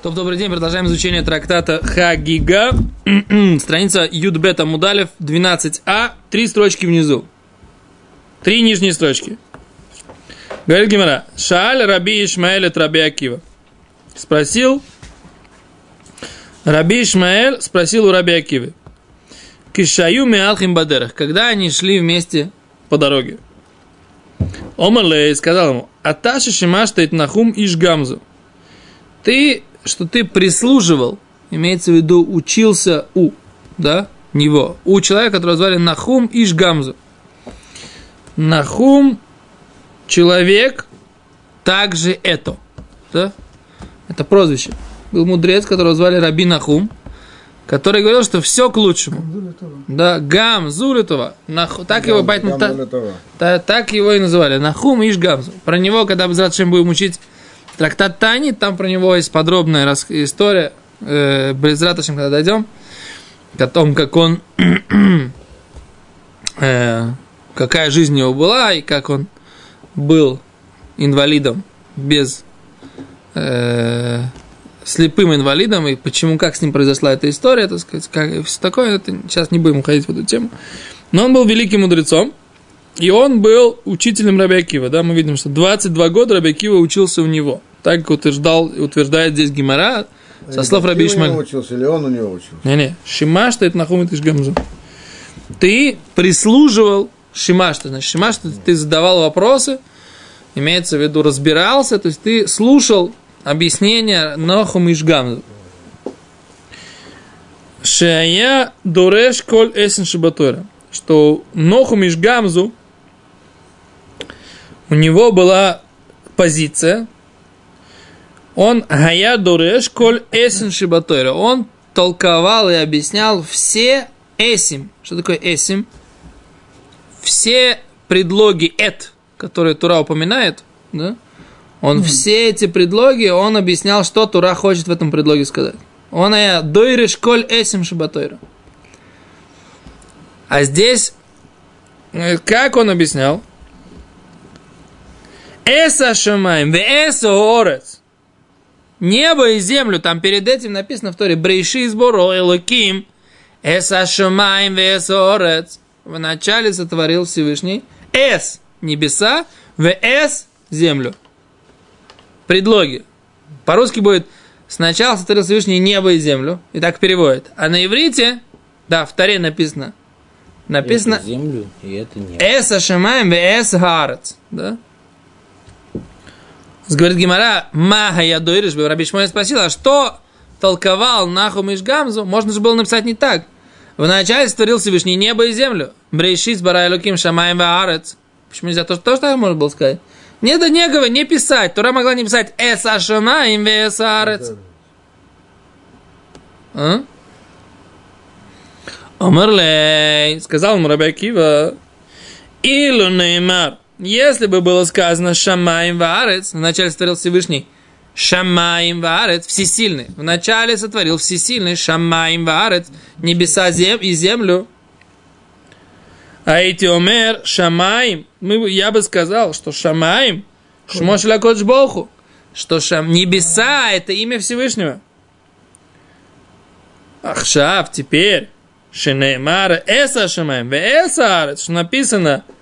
То, добрый день, продолжаем изучение трактата Хагига. Страница Юдбета Мудалев 12а, три строчки внизу. Три нижние строчки. Говорит Гимара, Шааль Раби Ишмаэль от Раби Акива. Спросил, Раби Ишмаэль спросил у Раби Акивы. Кишаю Миалхим Бадерах, когда они шли вместе по дороге. Омарлей сказал ему, Аташи Шимаштает Нахум Ишгамзу. Ты что ты прислуживал, имеется в виду учился у, да, него, у человека, которого звали Нахум Ишгамзу. Нахум, человек, также это, да, это прозвище. Был мудрец, которого звали Раби Нахум, который говорил, что все к лучшему. Да, Гам, Зулитова. Нах, так гам, его поэтому, та, та, так его и называли. Нахум Иш Гамзу. Про него, когда мы будем учить Трактат Тани, там про него есть подробная история, э, Безраташем, когда дойдем, о том, как он, э, какая жизнь у него была, и как он был инвалидом без э, слепым инвалидом, и почему, как с ним произошла эта история, так сказать, как, все такое, это, сейчас не будем уходить в эту тему. Но он был великим мудрецом, и он был учителем Рабиакива, да, мы видим, что 22 года Рабиакива учился у него. Так как утверждал, утверждает здесь Гимара, со слов Раби Ишмаль. он учился, или он у него учился? Не-не, Шимаш ты нахум ты гамзу. Ты прислуживал Шимаш, ты, значит, Шимаш ты, ты задавал вопросы, имеется в виду разбирался, то есть ты слушал объяснения Нахум Ишгамзу. Шая Дореш Коль Эсен Шибатора. Что Нохум Ишгамзу у него была позиция, он гая дуреш коль эсин шибатойра. Он толковал и объяснял все эсим. Что такое эсим? Все предлоги эт, которые Тура упоминает, да? Он mm. все эти предлоги, он объяснял, что Тура хочет в этом предлоге сказать. Он я дойреш коль эсим шибатойра. А здесь, э, как он объяснял? Эса шамаем, ве эса орец небо и землю, там перед этим написано в Торе, Брейши сборо Элоким, Эса Шумаем Весорец. Вначале сотворил Всевышний Эс небеса, Вс землю. Предлоги. По-русски будет сначала сотворил Всевышний небо и землю, и так переводит. А на иврите, да, в Торе написано, написано это землю, и это небо. Эса Гарец. Да? Говорит Гимара, Маха я дойриш, Раби Шмой спросил, а что толковал Нахум Ишгамзу? Можно же было написать не так. Вначале створил Всевышний небо и землю. Брейшис барай луким шамаем ваарец. Почему нельзя? То, то, что можно было сказать. Не да не говори, не писать. Тура могла не писать эса шамаем весаарец. А? Омерлей, сказал ему Раби Акива, Илу неймар, если бы было сказано Шамаем Ваарец, вначале сотворил Всевышний Шамаем Ваарец, всесильный. Вначале сотворил всесильный Шамаем Ваарец, небеса зем и землю. А эти омер Шамаем, мы, я бы сказал, что Шамаем, Шмош Лакодж Боху, что шам, небеса это имя Всевышнего. Ахшав, теперь, Шенеймара Эса Шамаем, Эса Арец, что написано –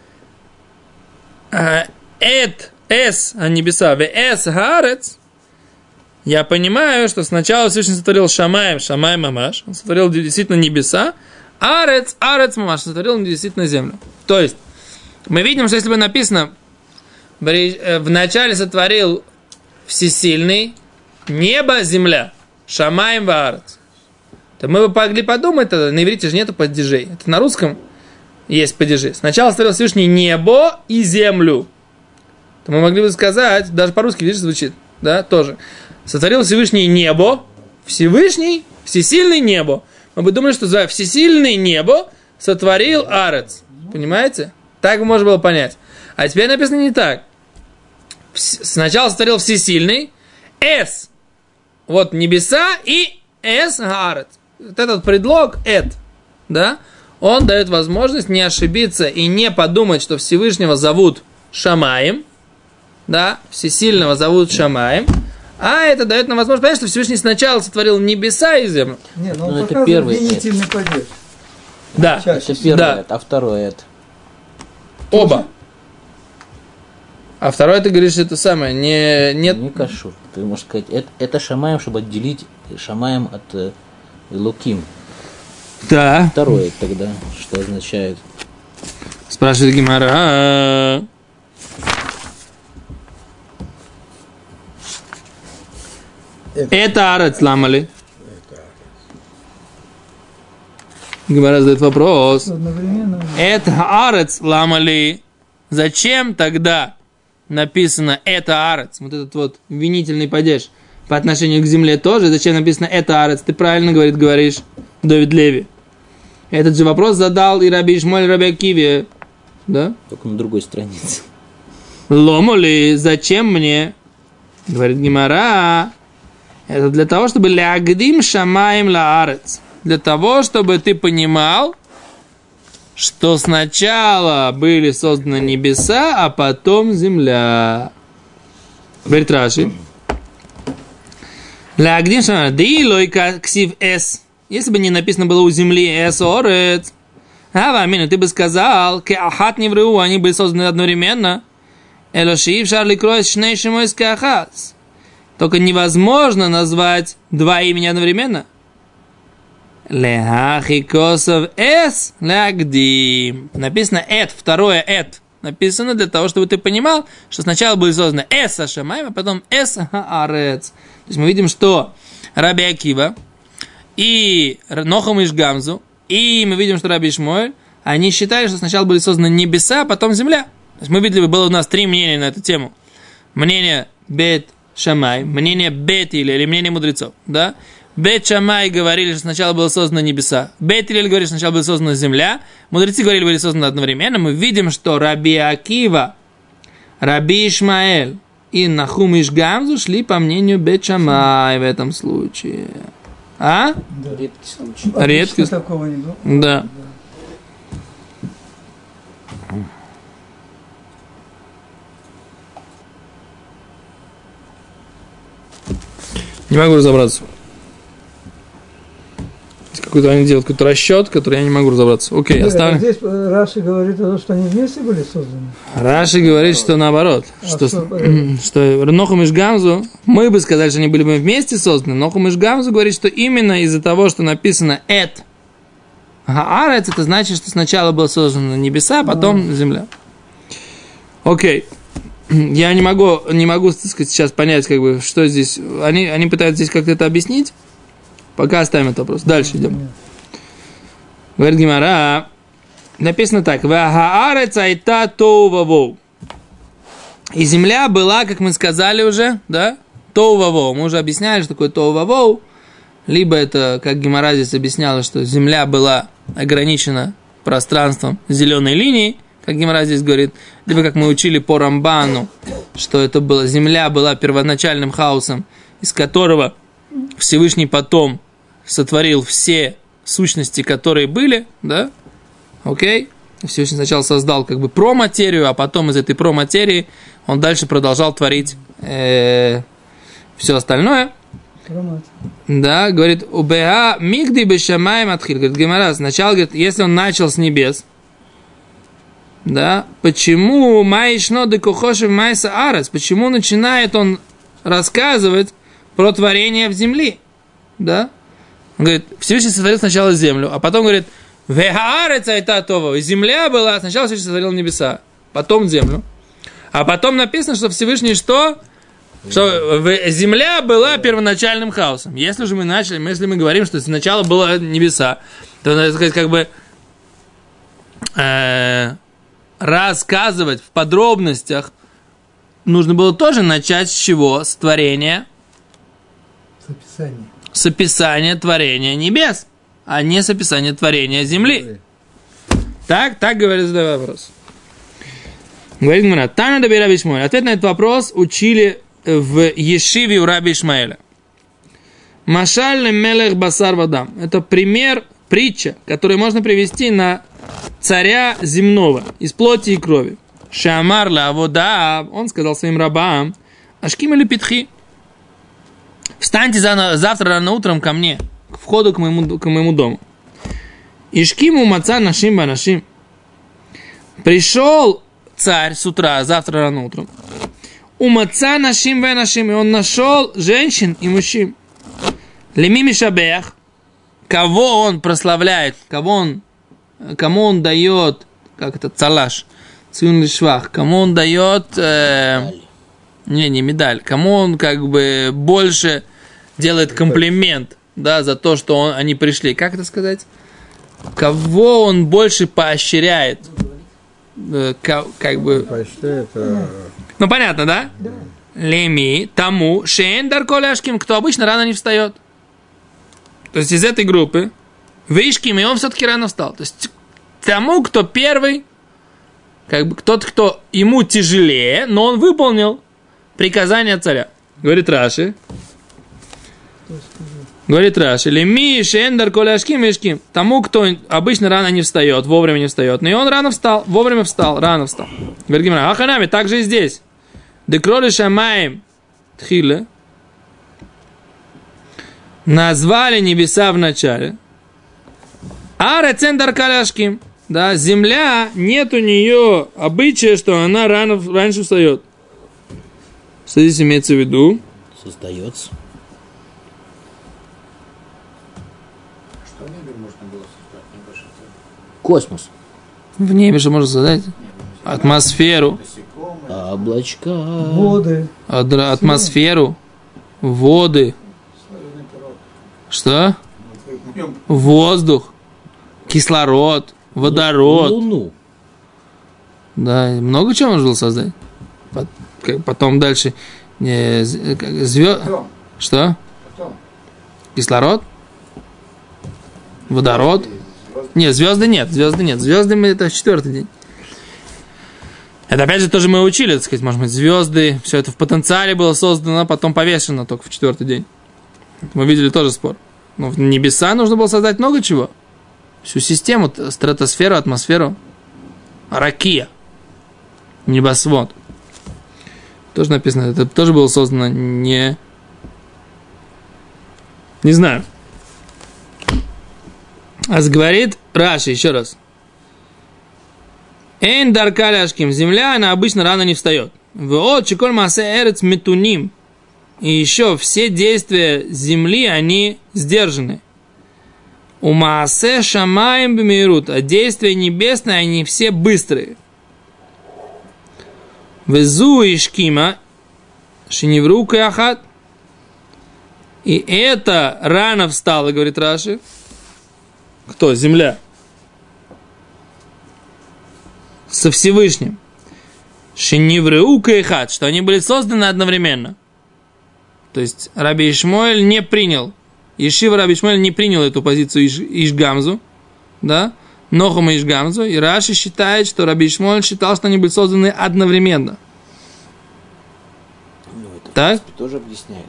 эт, эс, а небеса, в эс гарец, я понимаю, что сначала Всевышний сотворил Шамаем, Шамаем Мамаш, он сотворил действительно небеса, Арец, Арец Мамаш, сотворил действительно землю. То есть, мы видим, что если бы написано, э, в начале сотворил всесильный, небо, земля, Шамаем Ваарец, то мы бы могли подумать, тогда, на иврите же нету падежей. Это на русском есть падежи. Сначала створил Всевышний небо и землю. То мы могли бы сказать, даже по-русски, видишь, звучит, да, тоже. Сотворил Всевышний небо, Всевышний, всесильный небо. Мы бы думали, что за всесильный небо сотворил Арец. Понимаете? Так можно было понять. А теперь написано не так. Сначала сотворил всесильный, С. Вот небеса и С Арец. Вот этот предлог, эт, да, он дает возможность не ошибиться и не подумать, что Всевышнего зовут Шамаем, да, Всесильного зовут Шамаем, А это дает нам возможность понять, что Всевышний сначала сотворил небеса и землю. Не, ну, Ну, он это первый винительный падеж. Да, Чаще Это первое, Да. это, а второе это. оба. А второе, ты говоришь, это самое, не, нет, Не кашур. Ты можешь сказать, это, это шамаем, чтобы отделить шамаем от э, луким. Да, Второе тогда, что означает. спрашивает Гимара. Это арец ламали. Гимара задает вопрос. Это арец ламали. Зачем тогда написано это арец? Вот этот вот винительный падеж по отношению к земле тоже. Зачем написано это арец? Ты правильно говорит, говоришь, Давид Леви. Этот же вопрос задал и Раби Ишмоль Раби Акиви. Да? Только на другой странице. Ломоли, зачем мне? Говорит Гимара. Это для того, чтобы лягдим шамаем лаарец. Для того, чтобы ты понимал, что сначала были созданы небеса, а потом земля. Говорит Раши. Лягдим шамаем. Лойка ксив эс. Если бы не написано было у земли эс орец. А, Вамина, ты бы сказал, ке ахат не вру, они были созданы одновременно. Элошиив шарли кроес шнейшим ахас. Только невозможно назвать два имени одновременно. Лехахи косов эс лагдим. Написано эт, второе эт. Написано для того, чтобы ты понимал, что сначала были созданы эс ашамаем, а потом эс арец. То есть мы видим, что Раби Акива и Нохам Ишгамзу, и мы видим, что Раби Ишмоэль, они считали, что сначала были созданы небеса, а потом земля. То есть мы видели, было у нас три мнения на эту тему. Мнение Бет Шамай, мнение Бет или, или мнение мудрецов, да? Бет Шамай говорили, что сначала было создано небеса. Бет или говорили, что сначала была создана земля. Мудрецы говорили, были созданы одновременно. Мы видим, что Раби Акива, Раби Ишмаэль и Нахум Ишгамзу шли по мнению Бет Шамай в этом случае. А? Да. Редкий случай. Обычно Редкость. такого не было. Да. Не могу разобраться. Какой-то они делают какой-то расчет, который я не могу разобраться. Окей, Нет, оставим. Здесь э, Раши говорит о том, что они вместе были созданы. Раши говорит, что наоборот, А что, что, э, что Нохум и Шгамзу, мы бы сказали, что они были бы вместе созданы, Нохум и Шгамзу говорит, что именно из-за того, что написано «эт», Гаарец, это значит, что сначала было создано небеса, а потом земля. Окей. Я не могу, не могу сказать, сейчас понять, как бы, что здесь. Они, они пытаются здесь как-то это объяснить. Пока оставим этот вопрос. Дальше идем. Говорит Гимара, написано так. И земля была, как мы сказали уже, да, тоу Мы уже объясняли, что такое тоу Либо это, как Гимара здесь объясняла, что земля была ограничена пространством зеленой линии, как Гимара здесь говорит, либо как мы учили по Рамбану, что это была, земля была первоначальным хаосом, из которого Всевышний потом сотворил все сущности, которые были, да, окей, Всевышний сначала создал как бы проматерию, а потом из этой проматерии он дальше продолжал творить э, все остальное. Да, говорит, убеа мигди бешамаем отхил. Говорит, Гемара, сначала, говорит, если он начал с небес, да, почему майшно де кухошев майса арес, почему начинает он рассказывать про творение в земли, да? Он говорит, Всевышний сотворил сначала землю, а потом говорит, това, земля была, сначала Всевышний сотворил небеса, потом землю, а потом написано, что Всевышний что? Что земля была первоначальным хаосом. Если же мы начали, если мы говорим, что сначала было небеса, то, надо сказать, как бы э, рассказывать в подробностях нужно было тоже начать с чего? С творения, С описанием. С описания творения небес, а не с описания творения земли. Так, так говорит задавай вопрос. Говорит Мара, Тана Даби Раби Ишмаэль. Ответ на этот вопрос учили в Ешиве у Раби Ишмаэля. Машаль Мелех Басар Вадам. Это пример, притча, которую можно привести на царя земного из плоти и крови. Шамар ла вода, он сказал своим рабам, Ашким или Питхи, Встаньте за- завтра рано утром ко мне, к входу к моему, к моему дому. Ишкиму маца нашим банашим. Пришел царь с утра, завтра рано утром. У маца нашим банашим. И он нашел женщин и мужчин. Леми Мишабех. Кого он прославляет, кого он, кому он дает, как это, цалаш, цюн лишвах, кому он дает, э, не, не медаль, кому он как бы больше делает комплимент, да, за то, что он, они пришли. Как это сказать? Кого он больше поощряет? Э, ка- как бы, Почти это... ну понятно, да? Леми тому шейн дарколяшким, кто обычно рано не встает. То есть из этой группы Вишким, и он все-таки рано встал. То есть тому, кто первый, как бы тот, кто ему тяжелее, но он выполнил приказание царя. Говорит Раши. Говорит Раши, леми шендер коляшким мешким. Тому, кто обычно рано не встает, вовремя не встает. Но и он рано встал, вовремя встал, рано встал. Говорит Гимара, аханами, так же и здесь. Декроли шамаем тхиле. Назвали небеса в начале. А рецендар каляшким. Да, земля, нет у нее обычая, что она рано, раньше встает. Что здесь имеется в виду? Создается. Что в небе можно было создать небольшой Космос. В небе же можно создать атмосферу, Облачка. Воды. адра- атмосферу, воды, что? Воздух, кислород, водород. Луну. Да, много чего можно было создать. Потом дальше звезд... потом, Что? потом. Кислород? Водород? Звезды. Нет, звезды нет, звезды нет. Звезды мы это четвертый день. Это опять же тоже мы учили, так сказать, может быть, звезды, все это в потенциале было создано, потом повешено только в четвертый день. Мы видели тоже спор. Но в небеса нужно было создать много чего. Всю систему, стратосферу, атмосферу. Ракия. Небосвод. Тоже написано, это тоже было создано не... Не знаю. А говорит Раши, еще раз. Эйн даркаляшким. Земля, она обычно рано не встает. Вот чеколь масе эрец метуним. И еще все действия земли, они сдержаны. У маасе шамаем бемирут. А действия небесные, они все быстрые. Везу ишкима. Шиневру каяхат. И это рано встало, говорит Раши. Кто? Земля. Со Всевышним. Шинивреу кайхат, что они были созданы одновременно. То есть Раби Ишмоэль не принял, Ешива Раби Ишмоэль не принял эту позицию Иш, Ишгамзу, да, Нохума Ишгамзу, и Раши считает, что Раби Ишмоэль считал, что они были созданы одновременно. Ну, это, Так? принципе, тоже объясняет.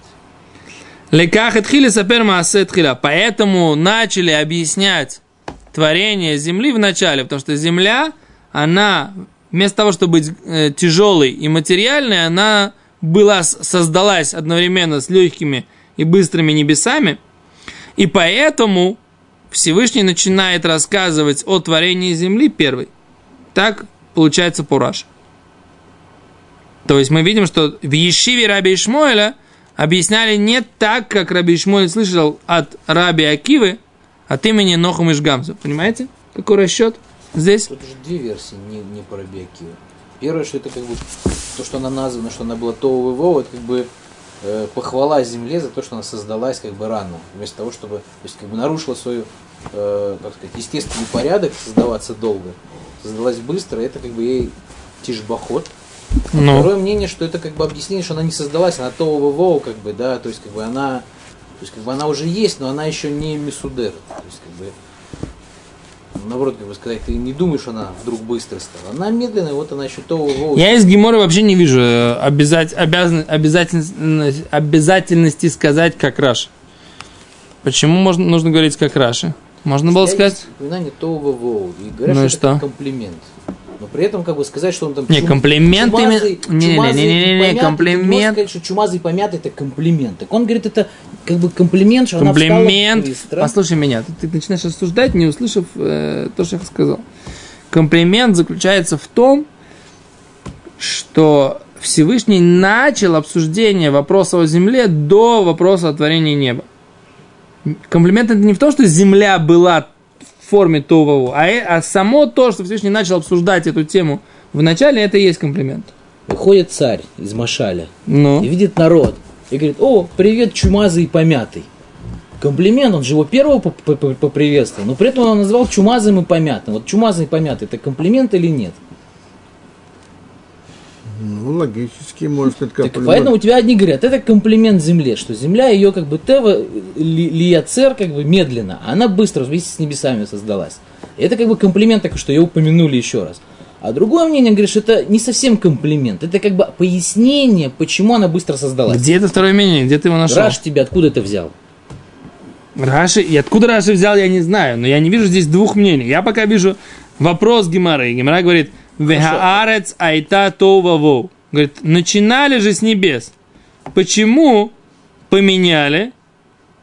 Леках отхили сапер маасе тхиля. Поэтому начали объяснять творение земли в начале, потому что земля, она вместо того, чтобы быть э, тяжелой и материальной, она была, создалась одновременно с легкими и быстрыми небесами, и поэтому Всевышний начинает рассказывать о творении земли первый. Так получается Пураш. То есть мы видим, что в Ешиве Раби Ишмоэля объясняли не так, как Раби Ишмоэль слышал от Раби Акивы, от имени Нохум Ишгамзу. Понимаете, какой расчет здесь? Тут уже две версии, не, не по Рабиакиву. Первое, что это как бы то, что она названа, что она была Вова, это как бы э, похвала земле за то, что она создалась как бы рано, вместо того, чтобы, то есть как бы нарушила свою, э, как сказать, естественный порядок, создаваться долго, создалась быстро, это как бы ей тишбахот. Ну, Второе мнение, что это как бы объяснение, что она не создалась, она Тоу Вова, как бы, да, то есть как бы она, то есть как бы она уже есть, но она еще не Мисудер, то есть как бы наоборот, как бы сказать, ты не думаешь, она вдруг быстро стала. Она медленная, вот она еще то я из Гемора вообще не вижу э, обязать, обязан, обязательности, обязательности сказать, как Раши. Почему можно, нужно говорить, как Раши? Можно было сказать? упоминание то во И говорят, Ну и что, это что? комплимент. Но при этом, как бы сказать, что он там Не, комплимент чумазый, именно- не-не-не, чумазый не-не-не, помятый, ты не комплимент. можешь сказать, что чумазый помятый это комплимент. Так он говорит, это как бы комплимент, что она Комплимент. встала быстро. Послушай меня, ты, ты начинаешь рассуждать, не услышав э, то, что я сказал. Комплимент заключается в том, что Всевышний начал обсуждение вопроса о земле до вопроса о творении неба. Комплимент это не в том, что земля была форме Тового, а, э- а само то, что Всевышний начал обсуждать эту тему в начале, это и есть комплимент. Выходит царь из Машаля Ну, и видит народ. И говорит, о, привет, чумазый и помятый. Комплимент, он же его первого поп- поп- поприветствовал, но при этом он назвал чумазым и помятым. Вот чумазый и помятый, это комплимент или нет? Ну, логически, может, это Так как поэтому у тебя одни говорят, это комплимент земле, что земля ее как бы тева ли- лияцер как бы медленно, а она быстро вместе с небесами создалась. И это как бы комплимент такой, что ее упомянули еще раз. А другое мнение говорит, что это не совсем комплимент, это как бы пояснение, почему она быстро создалась. где это второе мнение? Где ты его нашел? Раш тебе откуда это взял? Раши, и откуда Раши взял, я не знаю, но я не вижу здесь двух мнений. Я пока вижу вопрос Гимары. Гимара говорит, Вехаарец айта това воу. Говорит, начинали же с небес. Почему поменяли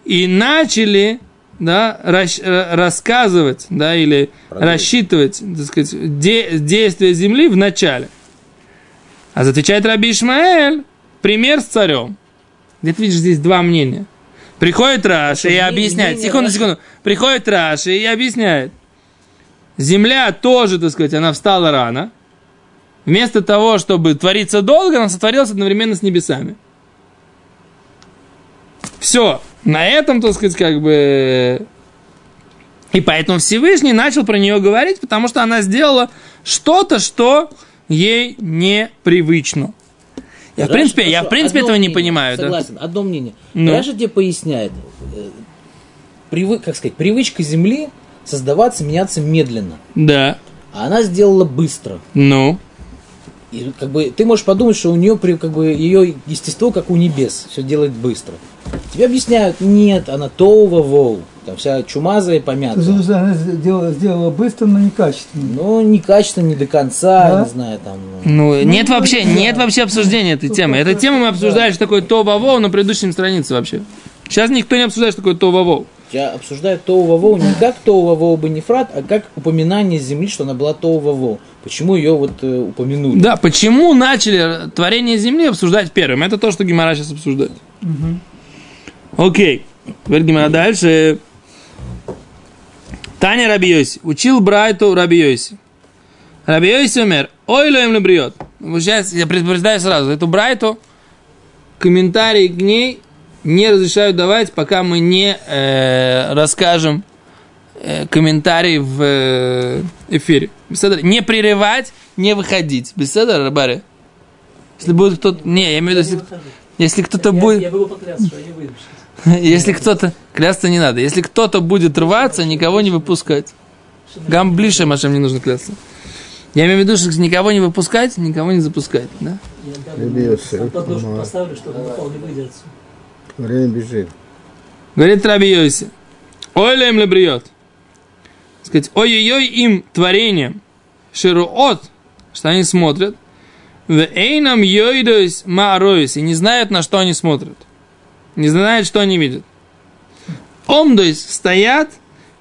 и начали да, рас- э, рассказывать, да, или рассчитывать, так сказать, де- действия земли в начале. А отвечает Раби Ишмаэль, пример с царем. Где ты видишь здесь два мнения? Приходит Раши и объясняет. Секунду, секунду. Приходит Раши и объясняет. Земля тоже, так сказать, она встала рано. Вместо того, чтобы твориться долго, она сотворилась одновременно с небесами. Все. На этом, так сказать, как бы... И поэтому Всевышний начал про нее говорить, потому что она сделала что-то, что ей непривычно. Я, в Раши- принципе, я, в хорошо, принципе этого не мнение, понимаю. да. Согласен, одно мнение. Ну. Раша тебе поясняет, э, привы- как сказать, привычка Земли создаваться, меняться медленно. Да. А она сделала быстро. Ну. И как бы ты можешь подумать, что у нее как бы ее естество как у небес, все делает быстро. Тебе объясняют, нет, она тоува воу, там вся чумазая и То есть помятая. она сделала, сделала быстро, но некачественно. Ну, некачественно, не до конца, Да? не знаю, там. ну. Ну, нет ну, вообще, да. нет вообще обсуждения этой Тут темы. Эта раз, тема мы да. обсуждали, что такое то ваво на предыдущей странице вообще. Сейчас никто не обсуждает, что такое то ваво. Тебя обсуждают тоува воу не как тоува воу бенефрат, а как упоминание земли, что она была тоува воу. Почему ее вот э, упомянули? Да, почему начали творение Земли обсуждать первым? Это то, что Гимара сейчас обсуждает. Окей. Теперь Гимара дальше. Таня Рабиоси. Учил Брайту Рабиоси. Рабиоси умер. Ой, лоем бриет. Сейчас я предупреждаю сразу. Эту Брайту комментарии к ней не разрешают давать, пока мы не э, расскажем э, комментарий в э, эфире. Беседа, не прерывать, не выходить. Беседа, Рабаре? Если будет кто-то... Не, я имею в виду, если, если кто-то будет... Я могу поклясться, что я не выйду сейчас. Если кто-то... Клясться не надо. Если кто-то будет рваться, никого не выпускать. Гам ближе, Машем, не нужно клясться. Я имею в виду, что никого не выпускать, никого не запускать. Да? Я поставлю, чтобы не выйдет отсюда. Время бежит. Говорит Раби Йоси. Ой, лем лебриот. Сказать, ой-ой-ой им творением. Шируот, что они смотрят. В эйнам йойдойс мааройс. И не знают, на что они смотрят. Не знают, что они видят. Омдойс стоят.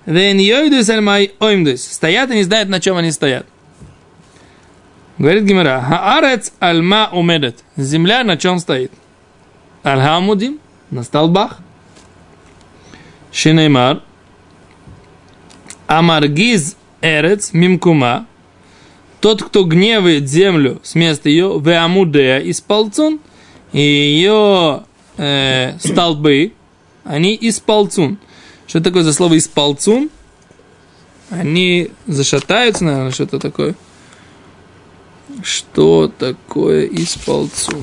Вен йойдойс альмай оймдойс. Стоят и не знают, на чем они стоят. Говорит Гимера. Хаарец альма умедет. Земля на чем стоит? Аль-Хамудим. На столбах. Шинеймар. Амаргиз эрец мимкума. Тот, кто гневает землю с места ее, веамудея из полцун, и ее э, столбы, они из полцун. Что такое за слово из полцун? Они зашатаются, наверное, что-то такое. Что такое из полцун?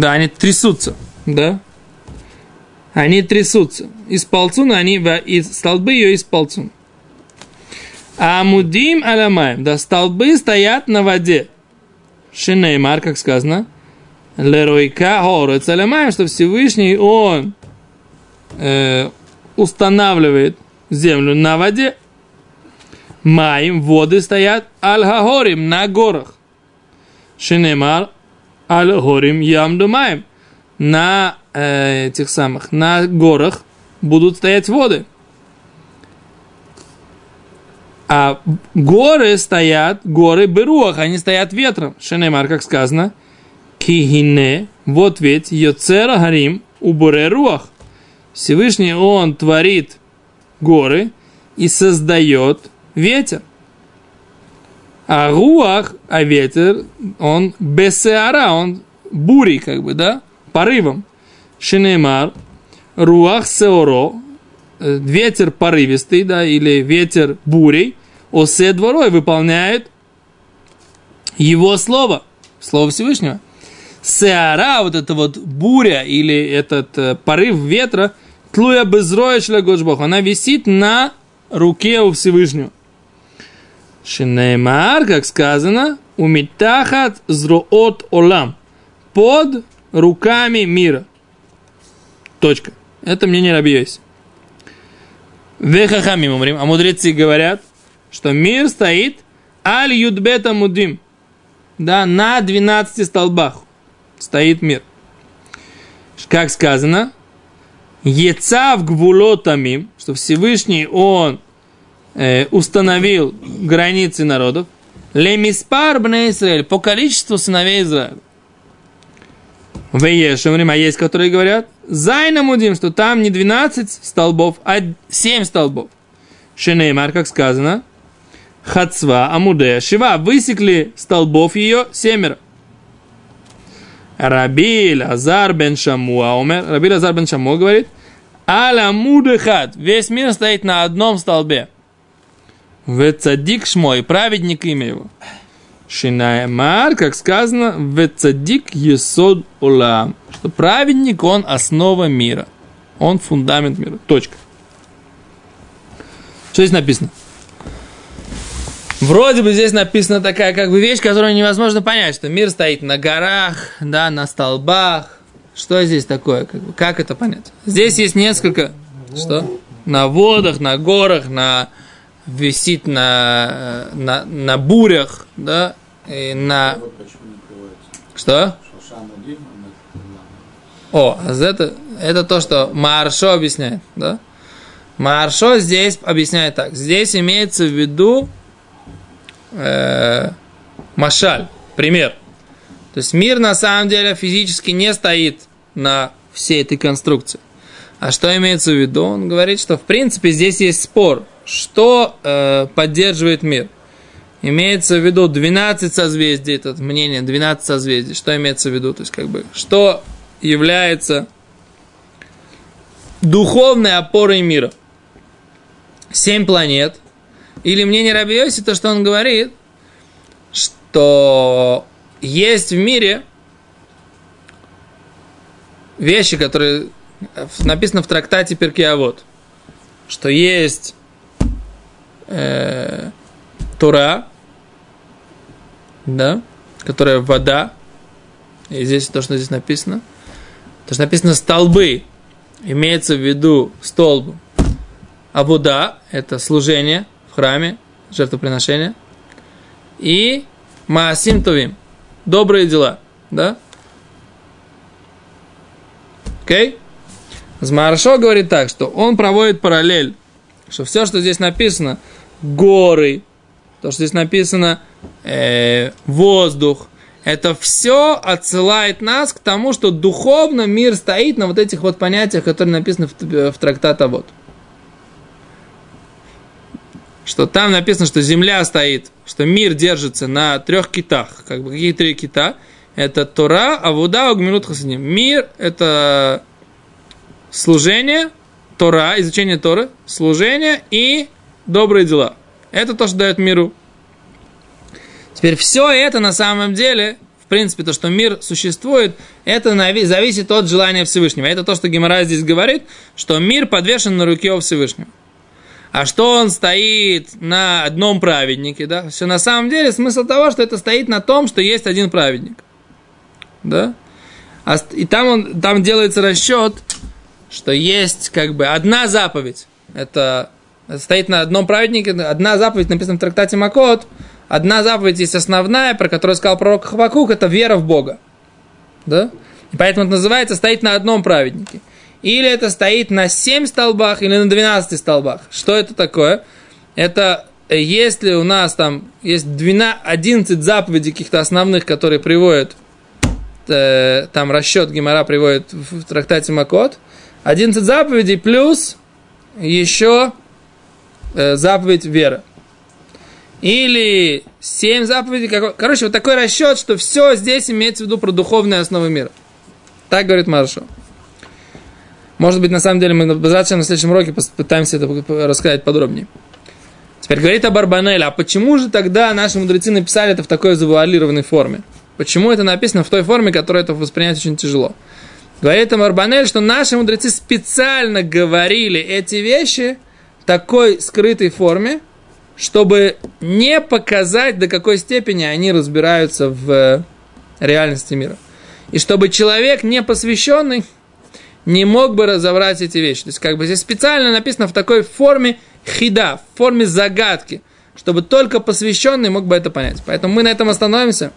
Да, они трясутся. Да? Они трясутся. Из полцуна они, из столбы ее из полцун. А Амудим Аламаем. Да, столбы стоят на воде. Шинеймар, как сказано. Леройка горы целемаем, что Всевышний, он э, устанавливает землю на воде. Маем, воды стоят аль-гагорим, на горах. Шинемар аль-горим ямду маем. На э, этих самых, на горах будут стоять воды. А горы стоят, горы беруах, они стоят ветром. Шенемар, как сказано, кихине, вот ведь, йоцера гарим, уборе руах. Всевышний, он творит горы и создает ветер. А руах, а ветер, он бесеара, он бурей, как бы, да, порывом. Шинемар, руах сеоро, э, ветер порывистый, да, или ветер бурей, осе дворой выполняет его слово, слово Всевышнего. Сеара, вот эта вот буря или этот э, порыв ветра, тлуя безроя шлягошбох, она висит на руке у Всевышнего. Шинеймар, как сказано, умитахат зроот олам, под руками мира. Точка. Это мнение Рабиоси. Вехахамим умрим, а мудрецы говорят, что мир стоит аль юдбета мудим, да, на 12 столбах стоит мир. Как сказано, Ецав гвулотамим, что Всевышний Он э, установил границы народов, лемиспар бне Израиль, по количеству сыновей Израиля. В Ешем, а есть, которые говорят, Зайна мудим, что там не 12 столбов, а 7 столбов. Шенеймар, как сказано, Хацва, Амудея, Шива, высекли столбов ее семеро. Раби Лазар бен Шамуа, умер, Раби Лазар бен Шамуа говорит, Аля мудехат, весь мир стоит на одном столбе. В цадик шмой, праведник имя его. Шинаймар, как сказано, в цадик есод улам. Что праведник, он основа мира. Он фундамент мира. Точка. Что здесь написано? Вроде бы здесь написана такая как бы вещь, которую невозможно понять, что мир стоит на горах, да, на столбах. Что здесь такое? Как, бы, как это понять? Здесь есть несколько... Что? На водах, на горах, на висит на, на, на бурях, да, и на... Приводится. Что? А О, а это, это то, что Маршо объясняет, да? Маршо здесь объясняет так. Здесь имеется в виду э, машаль, пример. То есть мир на самом деле физически не стоит на всей этой конструкции. А что имеется в виду? Он говорит, что в принципе здесь есть спор, что э, поддерживает мир. Имеется в виду 12 созвездий, это мнение 12 созвездий. Что имеется в виду? То есть, как бы, что является духовной опорой мира? Семь планет. Или мнение Рабиоси, то, что он говорит, что есть в мире вещи, которые написано в трактате Перкиавод, что есть э, Тура, да, которая вода, и здесь то, что здесь написано, то, что написано столбы, имеется в виду столб, а вода – это служение в храме, жертвоприношение, и Маасим Тувим, добрые дела, да? Окей? Okay? Змаршо говорит так, что он проводит параллель, что все, что здесь написано, горы, то, что здесь написано э, воздух, это все отсылает нас к тому, что духовно мир стоит на вот этих вот понятиях, которые написаны в, в трактата вот. Что там написано, что земля стоит, что мир держится на трех китах. Как бы какие три кита? Это Тора, Авуда, Агминут Хасидим. Мир – это служение, Тора, изучение Торы, служение и добрые дела. Это то, что дает миру. Теперь все это на самом деле, в принципе, то, что мир существует, это зависит от желания Всевышнего. Это то, что Гемора здесь говорит, что мир подвешен на руке у Всевышнего. А что он стоит на одном праведнике, да? Все на самом деле смысл того, что это стоит на том, что есть один праведник. Да? А И там, он, там делается расчет, что есть как бы одна заповедь. Это стоит на одном праведнике, одна заповедь написана в трактате Макот. Одна заповедь есть основная, про которую сказал пророк Хавакук, это вера в Бога. Да? И поэтому это называется стоит на одном праведнике. Или это стоит на 7 столбах, или на 12 столбах. Что это такое? Это э, если у нас там есть 12, 11 заповедей каких-то основных, которые приводят, э, там расчет Гимара приводит в трактате Макот, 11 заповедей плюс еще э, заповедь вера. Или 7 заповедей. какой- Короче, вот такой расчет, что все здесь имеется в виду про духовные основы мира. Так говорит Маршал. Может быть, на самом деле, мы на следующем уроке попытаемся это рассказать подробнее. Теперь говорит о Барбанеле. А почему же тогда наши мудрецы написали это в такой завуалированной форме? Почему это написано в той форме, которая это воспринять очень тяжело? Говорит о Барбанель, что наши мудрецы специально говорили эти вещи такой скрытой форме, чтобы не показать, до какой степени они разбираются в реальности мира. И чтобы человек не посвященный не мог бы разобрать эти вещи. То есть, как бы здесь специально написано в такой форме хида, в форме загадки, чтобы только посвященный мог бы это понять. Поэтому мы на этом остановимся.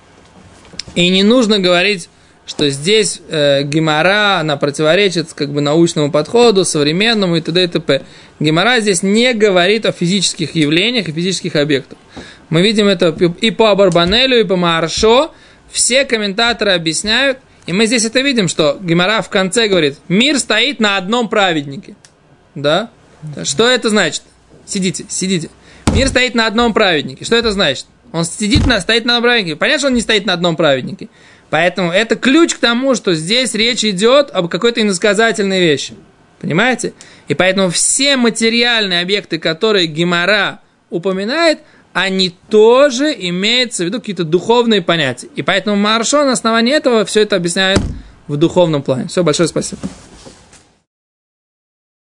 И не нужно говорить, что здесь э, гемора, она противоречит как бы научному подходу, современному и т.д. и т.п. Гемора здесь не говорит о физических явлениях и физических объектах. Мы видим это и по Барбанелю, и по Маршо. Все комментаторы объясняют, и мы здесь это видим, что Гемора в конце говорит, мир стоит на одном праведнике. Да? Что это значит? Сидите, сидите. Мир стоит на одном праведнике. Что это значит? Он сидит на, стоит на одном праведнике. Понятно, что он не стоит на одном праведнике. Поэтому это ключ к тому, что здесь речь идет об какой-то иносказательной вещи. Понимаете? И поэтому все материальные объекты, которые Гемора упоминает, они тоже имеются в виду какие-то духовные понятия. И поэтому Маршо на основании этого все это объясняет в духовном плане. Все, большое спасибо.